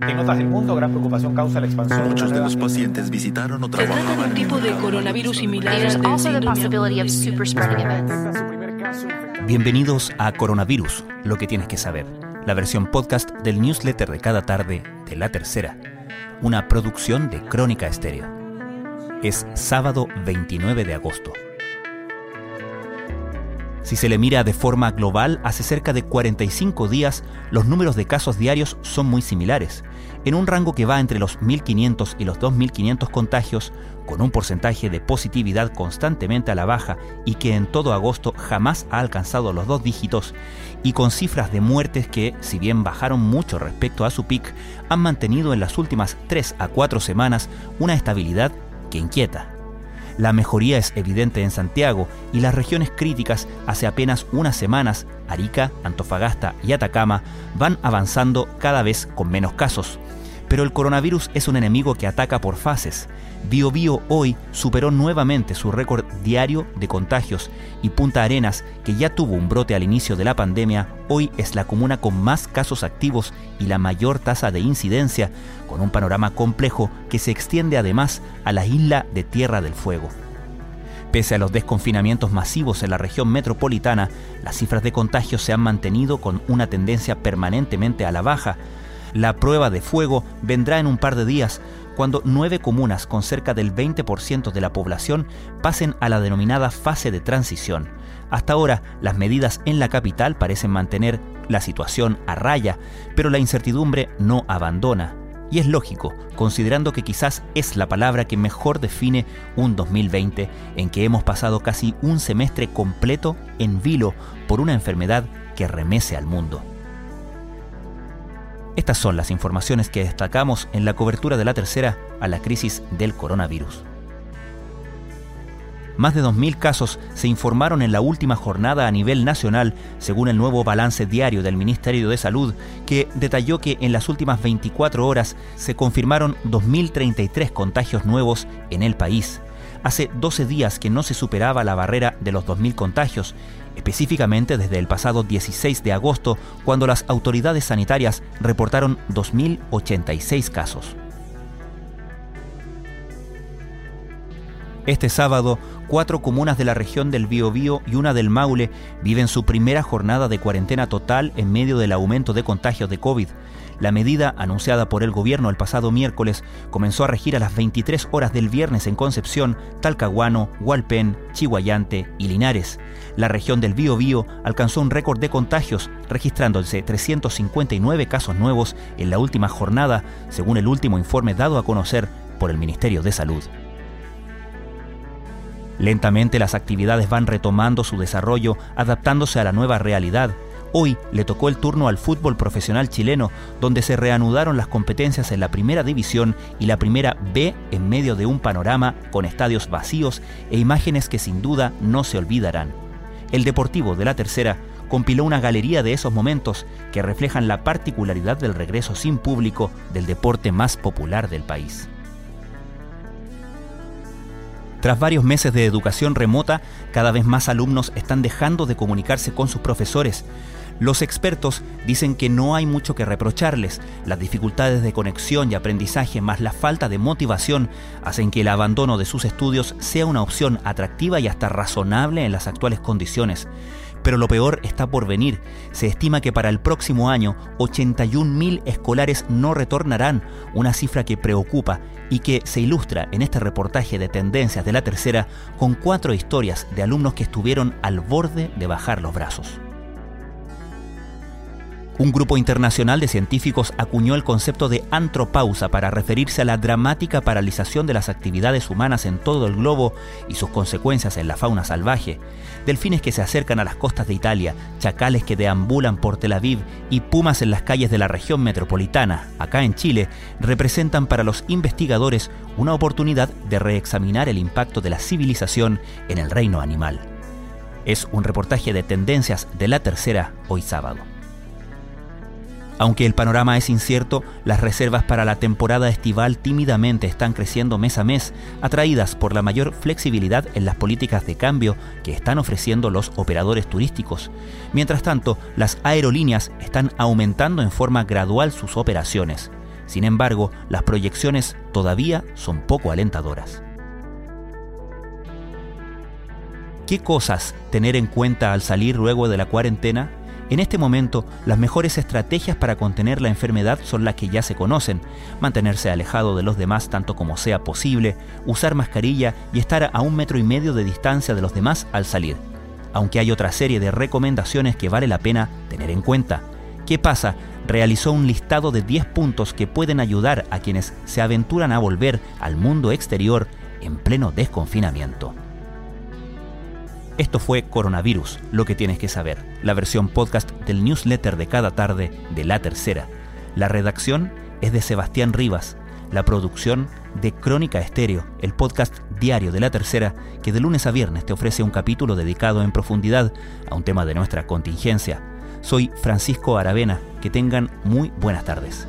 En otras del mundo, gran preocupación causa la expansión. Muchos de los pacientes visitaron o Se trata de trabajaban un tipo de coronavirus similar. Bienvenidos a Coronavirus, lo que tienes que saber, la versión podcast del newsletter de cada tarde de La Tercera, una producción de Crónica Estéreo. Es sábado 29 de agosto. Si se le mira de forma global, hace cerca de 45 días los números de casos diarios son muy similares, en un rango que va entre los 1.500 y los 2.500 contagios, con un porcentaje de positividad constantemente a la baja y que en todo agosto jamás ha alcanzado los dos dígitos, y con cifras de muertes que, si bien bajaron mucho respecto a su pic, han mantenido en las últimas 3 a 4 semanas una estabilidad que inquieta. La mejoría es evidente en Santiago y las regiones críticas hace apenas unas semanas, Arica, Antofagasta y Atacama, van avanzando cada vez con menos casos. Pero el coronavirus es un enemigo que ataca por fases. Bio Bio hoy superó nuevamente su récord diario de contagios y Punta Arenas, que ya tuvo un brote al inicio de la pandemia, hoy es la comuna con más casos activos y la mayor tasa de incidencia, con un panorama complejo que se extiende además a la isla de Tierra del Fuego. Pese a los desconfinamientos masivos en la región metropolitana, las cifras de contagios se han mantenido con una tendencia permanentemente a la baja. La prueba de fuego vendrá en un par de días, cuando nueve comunas con cerca del 20% de la población pasen a la denominada fase de transición. Hasta ahora, las medidas en la capital parecen mantener la situación a raya, pero la incertidumbre no abandona. Y es lógico, considerando que quizás es la palabra que mejor define un 2020 en que hemos pasado casi un semestre completo en vilo por una enfermedad que remece al mundo. Estas son las informaciones que destacamos en la cobertura de la tercera a la crisis del coronavirus. Más de 2.000 casos se informaron en la última jornada a nivel nacional, según el nuevo balance diario del Ministerio de Salud, que detalló que en las últimas 24 horas se confirmaron 2.033 contagios nuevos en el país. Hace 12 días que no se superaba la barrera de los 2.000 contagios, específicamente desde el pasado 16 de agosto, cuando las autoridades sanitarias reportaron 2.086 casos. Este sábado, cuatro comunas de la región del Biobío y una del Maule viven su primera jornada de cuarentena total en medio del aumento de contagios de COVID. La medida, anunciada por el gobierno el pasado miércoles, comenzó a regir a las 23 horas del viernes en Concepción, Talcahuano, Hualpén, Chihuayante y Linares. La región del Biobío alcanzó un récord de contagios, registrándose 359 casos nuevos en la última jornada, según el último informe dado a conocer por el Ministerio de Salud. Lentamente las actividades van retomando su desarrollo, adaptándose a la nueva realidad. Hoy le tocó el turno al fútbol profesional chileno, donde se reanudaron las competencias en la primera división y la primera B en medio de un panorama con estadios vacíos e imágenes que sin duda no se olvidarán. El Deportivo de la Tercera compiló una galería de esos momentos que reflejan la particularidad del regreso sin público del deporte más popular del país. Tras varios meses de educación remota, cada vez más alumnos están dejando de comunicarse con sus profesores. Los expertos dicen que no hay mucho que reprocharles. Las dificultades de conexión y aprendizaje más la falta de motivación hacen que el abandono de sus estudios sea una opción atractiva y hasta razonable en las actuales condiciones. Pero lo peor está por venir. Se estima que para el próximo año 81.000 escolares no retornarán, una cifra que preocupa y que se ilustra en este reportaje de tendencias de la tercera con cuatro historias de alumnos que estuvieron al borde de bajar los brazos. Un grupo internacional de científicos acuñó el concepto de antropausa para referirse a la dramática paralización de las actividades humanas en todo el globo y sus consecuencias en la fauna salvaje. Delfines que se acercan a las costas de Italia, chacales que deambulan por Tel Aviv y pumas en las calles de la región metropolitana, acá en Chile, representan para los investigadores una oportunidad de reexaminar el impacto de la civilización en el reino animal. Es un reportaje de tendencias de la tercera hoy sábado. Aunque el panorama es incierto, las reservas para la temporada estival tímidamente están creciendo mes a mes, atraídas por la mayor flexibilidad en las políticas de cambio que están ofreciendo los operadores turísticos. Mientras tanto, las aerolíneas están aumentando en forma gradual sus operaciones. Sin embargo, las proyecciones todavía son poco alentadoras. ¿Qué cosas tener en cuenta al salir luego de la cuarentena? En este momento, las mejores estrategias para contener la enfermedad son las que ya se conocen. Mantenerse alejado de los demás tanto como sea posible, usar mascarilla y estar a un metro y medio de distancia de los demás al salir. Aunque hay otra serie de recomendaciones que vale la pena tener en cuenta. ¿Qué pasa? Realizó un listado de 10 puntos que pueden ayudar a quienes se aventuran a volver al mundo exterior en pleno desconfinamiento. Esto fue Coronavirus, lo que tienes que saber, la versión podcast del newsletter de cada tarde de La Tercera. La redacción es de Sebastián Rivas, la producción de Crónica Estéreo, el podcast diario de La Tercera, que de lunes a viernes te ofrece un capítulo dedicado en profundidad a un tema de nuestra contingencia. Soy Francisco Aravena, que tengan muy buenas tardes.